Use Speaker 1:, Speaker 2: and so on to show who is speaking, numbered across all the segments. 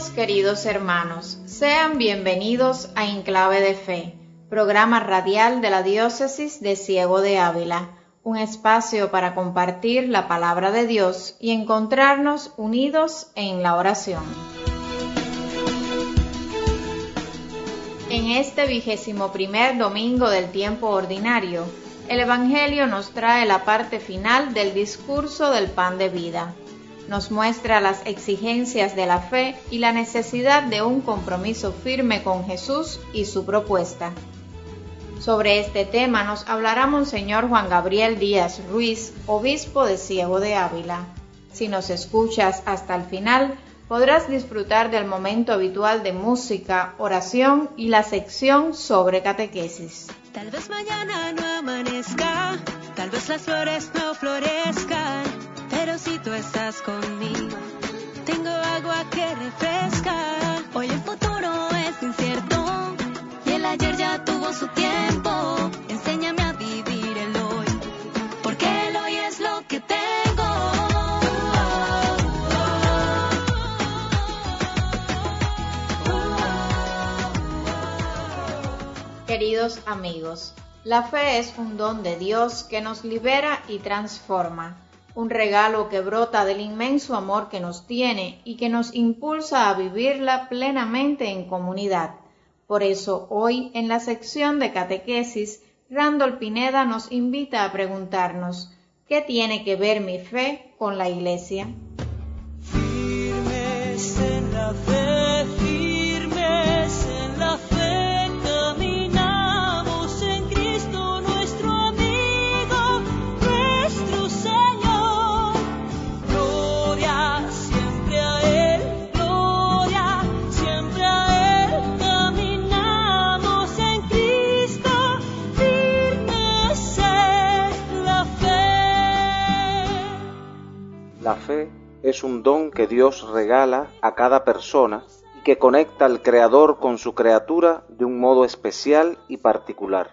Speaker 1: Saludos queridos hermanos, sean bienvenidos a Enclave de Fe, programa radial de la Diócesis de Ciego de Ávila, un espacio para compartir la palabra de Dios y encontrarnos unidos en la oración. En este vigésimo primer domingo del tiempo ordinario, el Evangelio nos trae la parte final del discurso del pan de vida nos muestra las exigencias de la fe y la necesidad de un compromiso firme con Jesús y su propuesta. Sobre este tema nos hablará Monseñor Juan Gabriel Díaz Ruiz, obispo de Ciego de Ávila. Si nos escuchas hasta el final, podrás disfrutar del momento habitual de música, oración y la sección sobre catequesis.
Speaker 2: Tal vez mañana no amanezca, tal vez las flores no florezcan si tú estás conmigo, tengo agua que refresca. Hoy el futuro es incierto y el ayer ya tuvo su tiempo. Enséñame a vivir el hoy, porque el hoy es lo que tengo.
Speaker 1: Queridos amigos, la fe es un don de Dios que nos libera y transforma un regalo que brota del inmenso amor que nos tiene y que nos impulsa a vivirla plenamente en comunidad. Por eso hoy en la sección de catequesis, Randall Pineda nos invita a preguntarnos, ¿qué tiene que ver mi fe con la Iglesia?
Speaker 3: La es un don que Dios regala a cada persona y que conecta al Creador con su criatura de un modo especial y particular.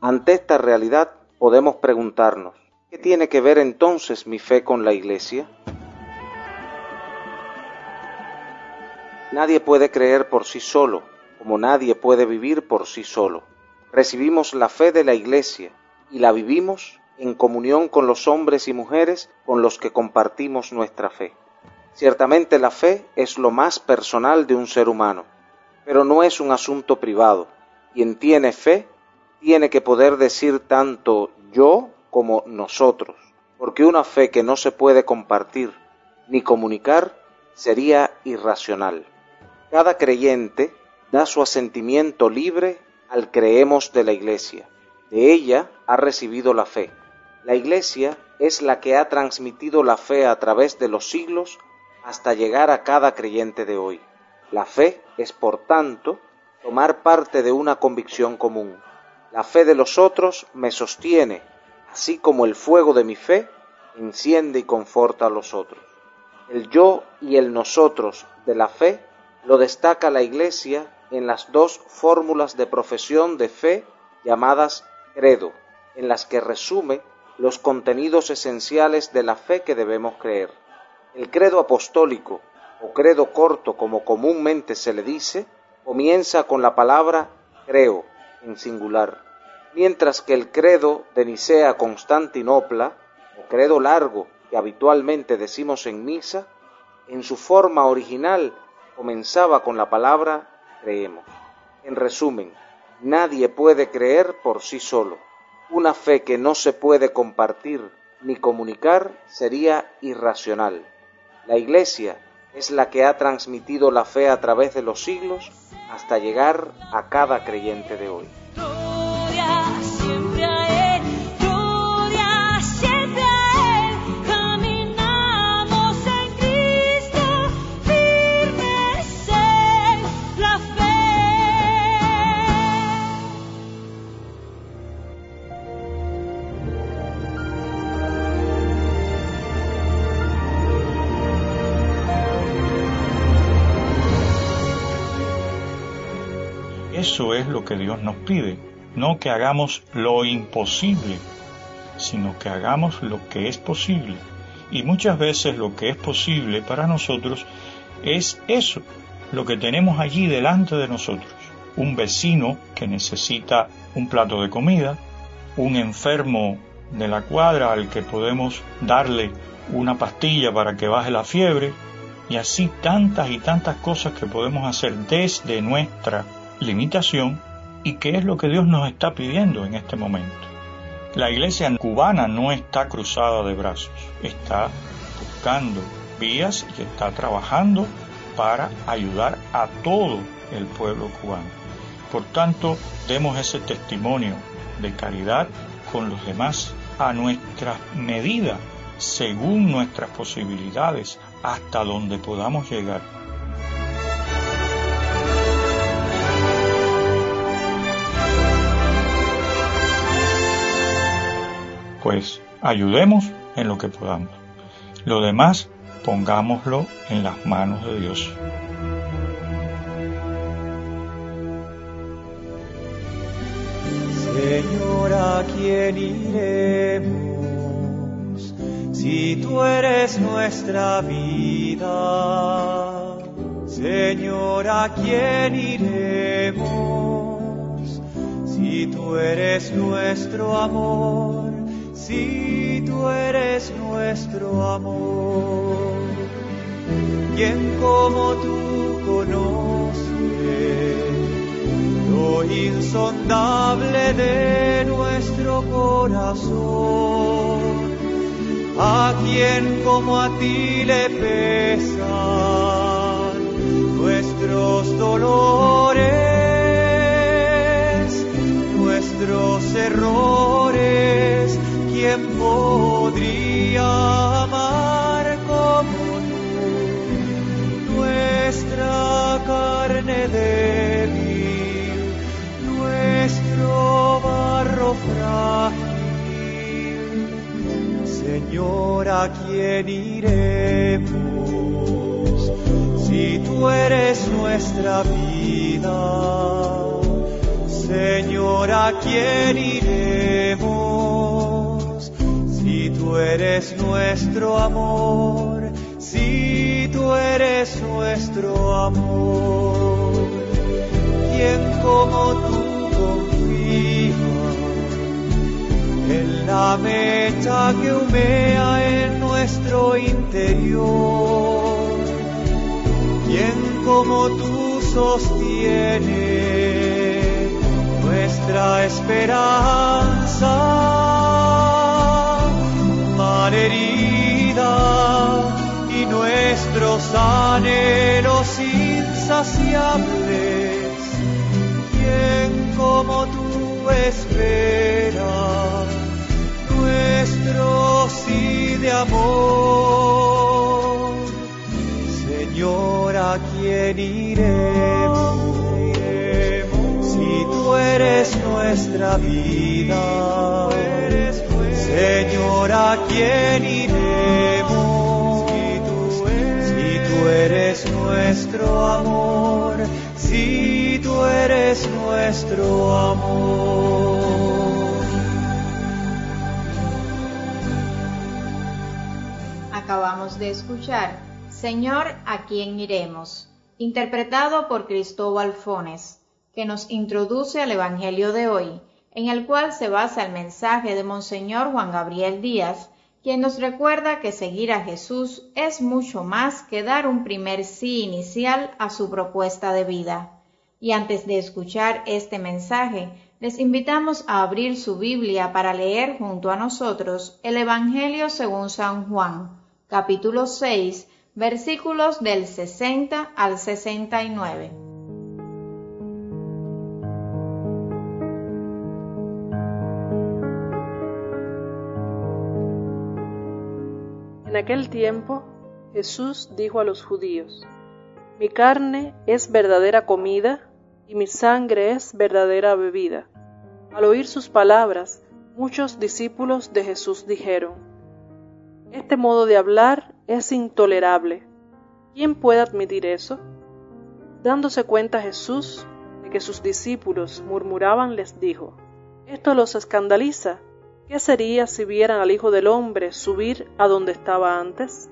Speaker 3: Ante esta realidad podemos preguntarnos, ¿qué tiene que ver entonces mi fe con la Iglesia? Nadie puede creer por sí solo, como nadie puede vivir por sí solo. Recibimos la fe de la Iglesia y la vivimos en comunión con los hombres y mujeres con los que compartimos nuestra fe. Ciertamente la fe es lo más personal de un ser humano, pero no es un asunto privado. Quien tiene fe tiene que poder decir tanto yo como nosotros, porque una fe que no se puede compartir ni comunicar sería irracional. Cada creyente da su asentimiento libre al creemos de la Iglesia. De ella ha recibido la fe la Iglesia es la que ha transmitido la fe a través de los siglos hasta llegar a cada creyente de hoy. La fe es, por tanto, tomar parte de una convicción común. La fe de los otros me sostiene, así como el fuego de mi fe enciende y conforta a los otros. El yo y el nosotros de la fe lo destaca la Iglesia en las dos fórmulas de profesión de fe llamadas credo, en las que resume los contenidos esenciales de la fe que debemos creer. El credo apostólico, o credo corto como comúnmente se le dice, comienza con la palabra creo en singular, mientras que el credo de Nicea Constantinopla, o credo largo que habitualmente decimos en misa, en su forma original comenzaba con la palabra creemos. En resumen, nadie puede creer por sí solo una fe que no se puede compartir ni comunicar sería irracional. La Iglesia es la que ha transmitido la fe a través de los siglos hasta llegar a cada creyente de hoy.
Speaker 4: Eso es lo que Dios nos pide, no que hagamos lo imposible, sino que hagamos lo que es posible. Y muchas veces lo que es posible para nosotros es eso, lo que tenemos allí delante de nosotros. Un vecino que necesita un plato de comida, un enfermo de la cuadra al que podemos darle una pastilla para que baje la fiebre, y así tantas y tantas cosas que podemos hacer desde nuestra limitación y que es lo que Dios nos está pidiendo en este momento. La iglesia cubana no está cruzada de brazos, está buscando vías y está trabajando para ayudar a todo el pueblo cubano. Por tanto, demos ese testimonio de caridad con los demás a nuestra medida, según nuestras posibilidades, hasta donde podamos llegar. Pues ayudemos en lo que podamos. Lo demás, pongámoslo en las manos de Dios.
Speaker 5: Señor, ¿a quién iremos si tú eres nuestra vida? Señor, ¿a quién iremos si tú eres nuestro amor? Si tú eres nuestro amor, ¿quién como tú conoce? lo insondable de nuestro corazón. A quien como a ti le pesan nuestros dolores, nuestros errores, ¿quién podría amar como tú? Nuestra carne débil barro frágil. Señor, ¿a quién iremos si tú eres nuestra vida? Señor, ¿a quién iremos si tú eres nuestro amor? Si tú eres nuestro amor, ¿quién como tú en la mecha que humea en nuestro interior. Quien como tú sostiene nuestra esperanza anhelos insaciables. Quien como tú espera nuestro sí de amor. Señor, ¿a quién iremos? Si tú eres nuestra vida, Señor, ¿a quién iremos? Nuestro amor, si tú eres nuestro amor.
Speaker 1: acabamos de escuchar, Señor, ¿a quién iremos? interpretado por Cristóbal Fones, que nos introduce al Evangelio de hoy, en el cual se basa el mensaje de Monseñor Juan Gabriel Díaz, quien nos recuerda que seguir a Jesús es mucho más que dar un primer sí inicial a su propuesta de vida. Y antes de escuchar este mensaje, les invitamos a abrir su Biblia para leer junto a nosotros el Evangelio según San Juan, capítulo 6, versículos del 60 al 69.
Speaker 6: En aquel tiempo Jesús dijo a los judíos, Mi carne es verdadera comida y mi sangre es verdadera bebida. Al oír sus palabras, muchos discípulos de Jesús dijeron, este modo de hablar es intolerable. ¿Quién puede admitir eso? Dándose cuenta Jesús de que sus discípulos murmuraban, les dijo, ¿esto los escandaliza? ¿Qué sería si vieran al Hijo del Hombre subir a donde estaba antes?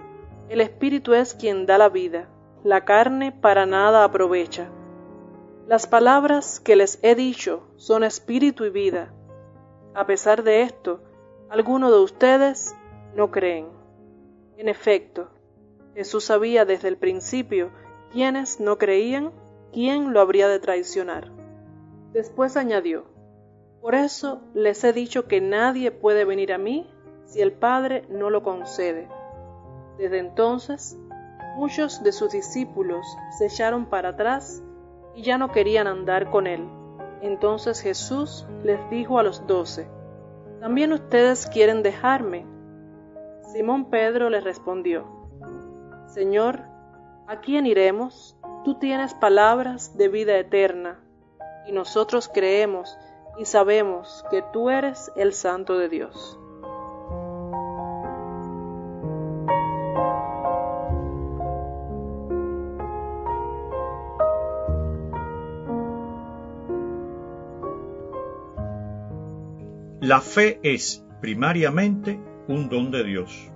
Speaker 6: El Espíritu es quien da la vida, la carne para nada aprovecha. Las palabras que les he dicho son espíritu y vida. A pesar de esto, algunos de ustedes no creen. En efecto, Jesús sabía desde el principio quiénes no creían, quién lo habría de traicionar. Después añadió, Por eso les he dicho que nadie puede venir a mí si el Padre no lo concede. Desde entonces, muchos de sus discípulos se echaron para atrás y ya no querían andar con él. Entonces Jesús les dijo a los doce, ¿también ustedes quieren dejarme? Simón Pedro le respondió, Señor, ¿a quién iremos? Tú tienes palabras de vida eterna, y nosotros creemos y sabemos que tú eres el Santo de Dios.
Speaker 4: La fe es, primariamente, un don de Dios.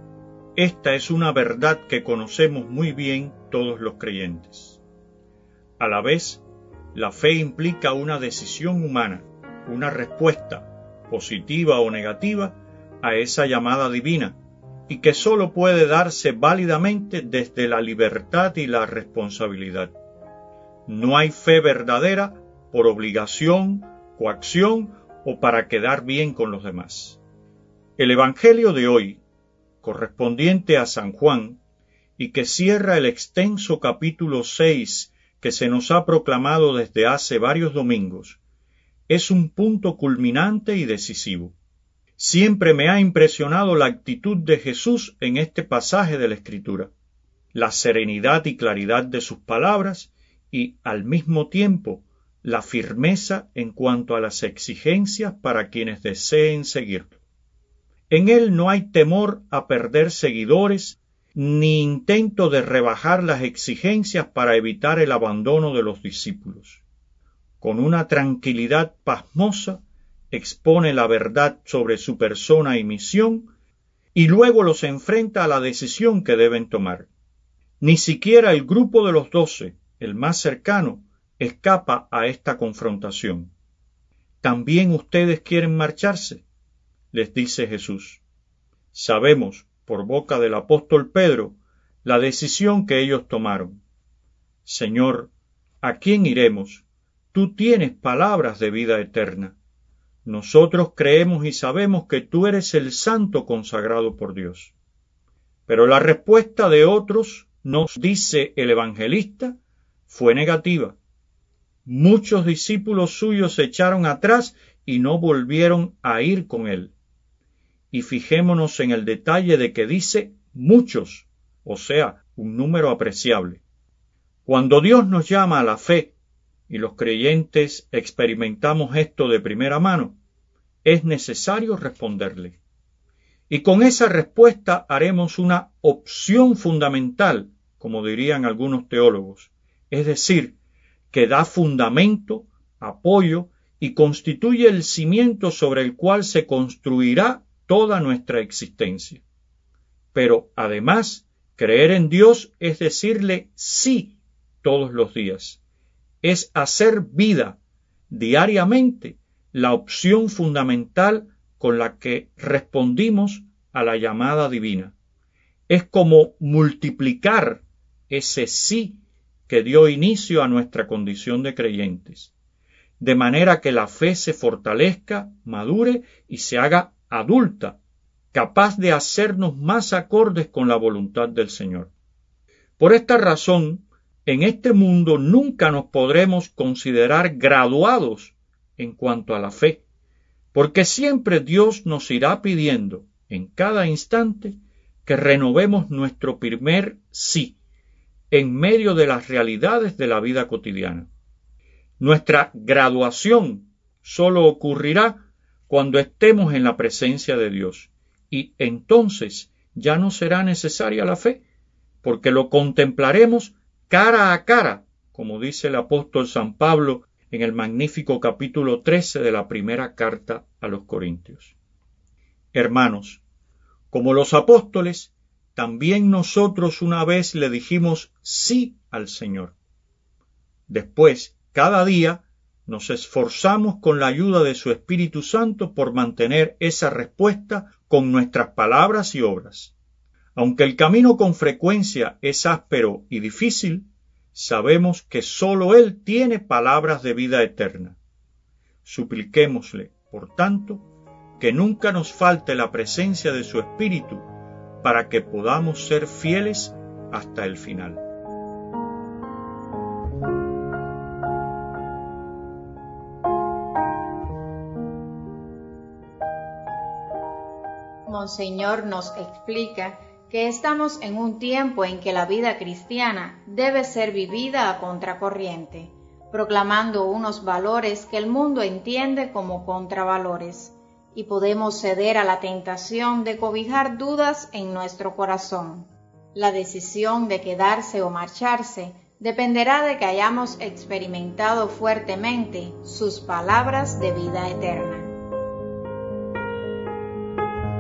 Speaker 4: Esta es una verdad que conocemos muy bien todos los creyentes. A la vez, la fe implica una decisión humana, una respuesta, positiva o negativa, a esa llamada divina, y que sólo puede darse válidamente desde la libertad y la responsabilidad. No hay fe verdadera por obligación, coacción o para quedar bien con los demás. El Evangelio de hoy, correspondiente a San Juan, y que cierra el extenso capítulo 6 que se nos ha proclamado desde hace varios domingos, es un punto culminante y decisivo. Siempre me ha impresionado la actitud de Jesús en este pasaje de la Escritura, la serenidad y claridad de sus palabras y, al mismo tiempo, la firmeza en cuanto a las exigencias para quienes deseen seguirlo. En él no hay temor a perder seguidores ni intento de rebajar las exigencias para evitar el abandono de los discípulos. Con una tranquilidad pasmosa expone la verdad sobre su persona y misión y luego los enfrenta a la decisión que deben tomar. Ni siquiera el grupo de los doce, el más cercano, escapa a esta confrontación. ¿También ustedes quieren marcharse? les dice Jesús. Sabemos, por boca del apóstol Pedro, la decisión que ellos tomaron. Señor, ¿a quién iremos? Tú tienes palabras de vida eterna. Nosotros creemos y sabemos que tú eres el santo consagrado por Dios. Pero la respuesta de otros, nos dice el evangelista, fue negativa muchos discípulos suyos se echaron atrás y no volvieron a ir con él. Y fijémonos en el detalle de que dice muchos, o sea, un número apreciable. Cuando Dios nos llama a la fe, y los creyentes experimentamos esto de primera mano, es necesario responderle. Y con esa respuesta haremos una opción fundamental, como dirían algunos teólogos, es decir, que da fundamento, apoyo y constituye el cimiento sobre el cual se construirá toda nuestra existencia. Pero además, creer en Dios es decirle sí todos los días, es hacer vida diariamente la opción fundamental con la que respondimos a la llamada divina. Es como multiplicar ese sí que dio inicio a nuestra condición de creyentes, de manera que la fe se fortalezca, madure y se haga adulta, capaz de hacernos más acordes con la voluntad del Señor. Por esta razón, en este mundo nunca nos podremos considerar graduados en cuanto a la fe, porque siempre Dios nos irá pidiendo en cada instante que renovemos nuestro primer sí, en medio de las realidades de la vida cotidiana. Nuestra graduación solo ocurrirá cuando estemos en la presencia de Dios y entonces ya no será necesaria la fe, porque lo contemplaremos cara a cara, como dice el apóstol San Pablo en el magnífico capítulo 13 de la primera carta a los Corintios. Hermanos, como los apóstoles, también nosotros una vez le dijimos sí al Señor. Después, cada día, nos esforzamos con la ayuda de su Espíritu Santo por mantener esa respuesta con nuestras palabras y obras. Aunque el camino con frecuencia es áspero y difícil, sabemos que sólo Él tiene palabras de vida eterna. Supliquémosle, por tanto, que nunca nos falte la presencia de su Espíritu para que podamos ser fieles hasta el final.
Speaker 1: Monseñor nos explica que estamos en un tiempo en que la vida cristiana debe ser vivida a contracorriente, proclamando unos valores que el mundo entiende como contravalores y podemos ceder a la tentación de cobijar dudas en nuestro corazón. La decisión de quedarse o marcharse dependerá de que hayamos experimentado fuertemente sus palabras de vida eterna.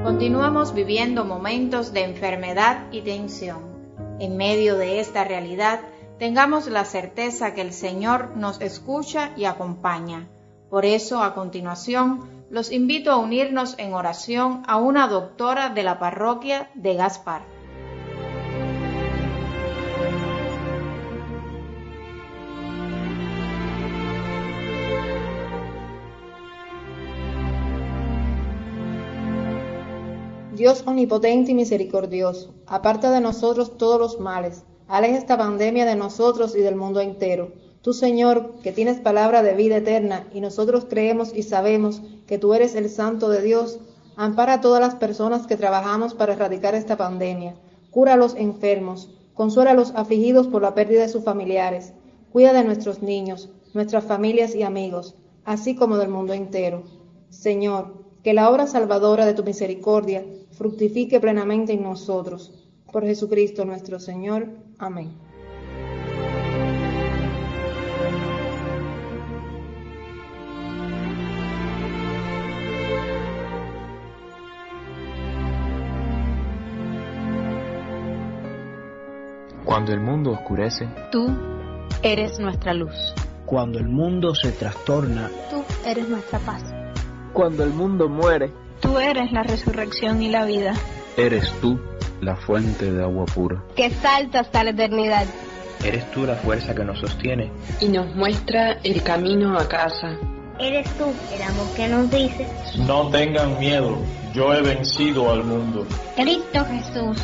Speaker 1: Continuamos viviendo momentos de enfermedad y tensión. En medio de esta realidad, tengamos la certeza que el Señor nos escucha y acompaña. Por eso, a continuación, los invito a unirnos en oración a una doctora de la parroquia de Gaspar.
Speaker 7: Dios omnipotente y misericordioso, aparta de nosotros todos los males, aleja esta pandemia de nosotros y del mundo entero Tú, Señor, que tienes palabra de vida eterna, y nosotros creemos y sabemos que tú eres el Santo de Dios, ampara a todas las personas que trabajamos para erradicar esta pandemia. Cura a los enfermos, consuela a los afligidos por la pérdida de sus familiares, cuida de nuestros niños, nuestras familias y amigos, así como del mundo entero. Señor, que la obra salvadora de tu misericordia fructifique plenamente en nosotros. Por Jesucristo nuestro Señor. Amén.
Speaker 8: Cuando el mundo oscurece,
Speaker 9: tú eres nuestra luz.
Speaker 10: Cuando el mundo se trastorna,
Speaker 9: tú eres nuestra paz.
Speaker 11: Cuando el mundo muere,
Speaker 9: tú eres la resurrección y la vida.
Speaker 8: Eres tú la fuente de agua pura.
Speaker 9: Que salta hasta la eternidad.
Speaker 8: Eres tú la fuerza que nos sostiene.
Speaker 12: Y nos muestra el camino a casa.
Speaker 13: Eres tú el amor que nos dice.
Speaker 14: No tengan miedo, yo he vencido al mundo.
Speaker 13: Cristo Jesús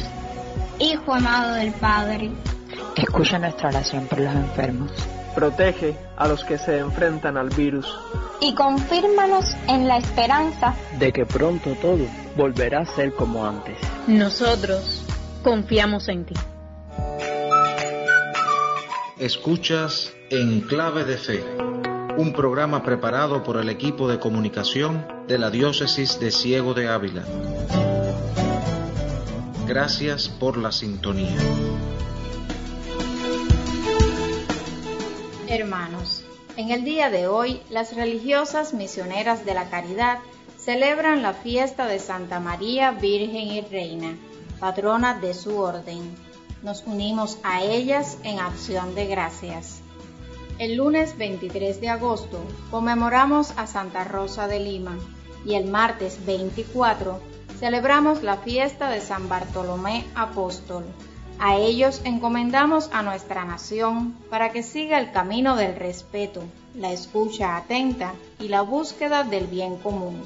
Speaker 13: Hijo amado del Padre.
Speaker 15: Escucha nuestra oración por los enfermos.
Speaker 11: Protege a los que se enfrentan al virus.
Speaker 13: Y confírmanos en la esperanza
Speaker 10: de que pronto todo volverá a ser como antes.
Speaker 9: Nosotros confiamos en ti.
Speaker 3: Escuchas En Clave de Fe, un programa preparado por el equipo de comunicación de la Diócesis de Ciego de Ávila. Gracias por la sintonía.
Speaker 1: Hermanos, en el día de hoy las religiosas misioneras de la caridad celebran la fiesta de Santa María Virgen y Reina, patrona de su orden. Nos unimos a ellas en acción de gracias. El lunes 23 de agosto conmemoramos a Santa Rosa de Lima y el martes 24 celebramos la fiesta de San Bartolomé Apóstol. A ellos encomendamos a nuestra nación para que siga el camino del respeto, la escucha atenta y la búsqueda del bien común.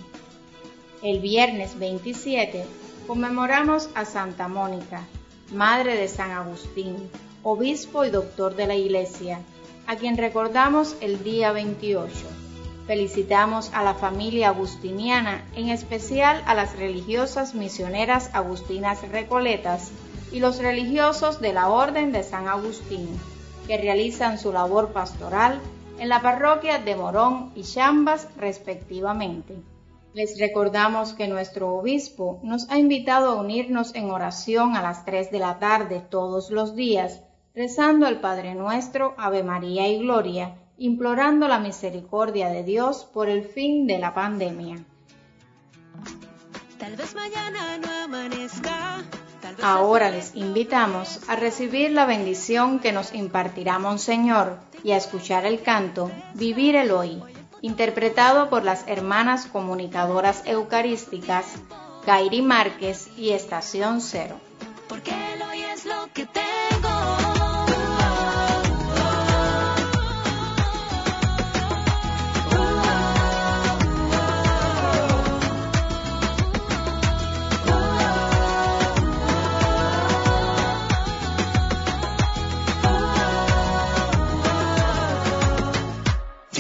Speaker 1: El viernes 27 conmemoramos a Santa Mónica, Madre de San Agustín, obispo y doctor de la Iglesia, a quien recordamos el día 28. Felicitamos a la familia agustiniana, en especial a las religiosas misioneras agustinas recoletas y los religiosos de la Orden de San Agustín, que realizan su labor pastoral en la parroquia de Morón y Chambas respectivamente. Les recordamos que nuestro obispo nos ha invitado a unirnos en oración a las 3 de la tarde todos los días, rezando el Padre Nuestro, Ave María y Gloria, implorando la misericordia de Dios por el fin de la pandemia.
Speaker 2: Tal vez mañana no amanezca,
Speaker 1: Ahora les invitamos a recibir la bendición que nos impartirá Monseñor y a escuchar el canto Vivir el Hoy, interpretado por las hermanas comunicadoras eucarísticas Kairi Márquez y Estación Cero.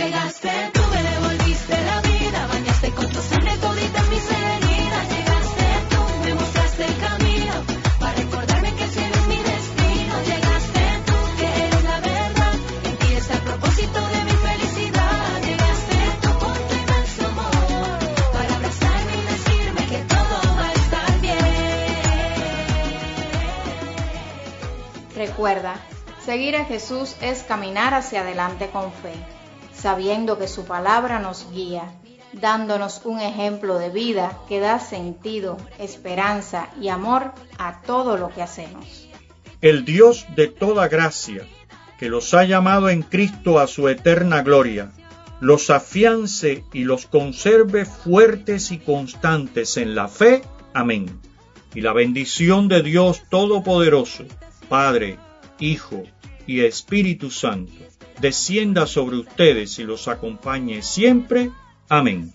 Speaker 2: Llegaste tú, me devolviste la vida, bañaste con tu sangre todita mis heridas. Llegaste tú, me mostraste el camino, para recordarme que cielo es mi destino. Llegaste tú, que eres la verdad, en ti está el propósito de mi felicidad. Llegaste tú con tu inmenso amor, para abrazarme y decirme que todo va a estar bien.
Speaker 1: Recuerda, seguir a Jesús es caminar hacia adelante con fe, sabiendo que su palabra nos guía, dándonos un ejemplo de vida que da sentido, esperanza y amor a todo lo que hacemos.
Speaker 4: El Dios de toda gracia, que los ha llamado en Cristo a su eterna gloria, los afiance y los conserve fuertes y constantes en la fe. Amén. Y la bendición de Dios Todopoderoso, Padre, Hijo y Espíritu Santo, descienda sobre ustedes y los acompañe siempre. Amén.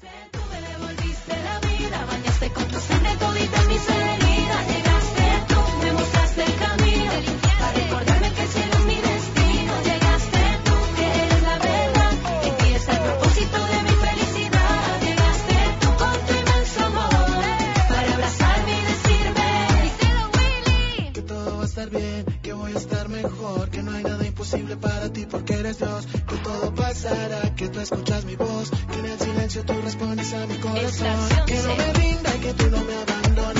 Speaker 16: imposible para eres Dios, que todo pasará, que tú escuchas mi voz, que en el silencio tú respondes a mi corazón, que no me rinda y que tú no me abandonas,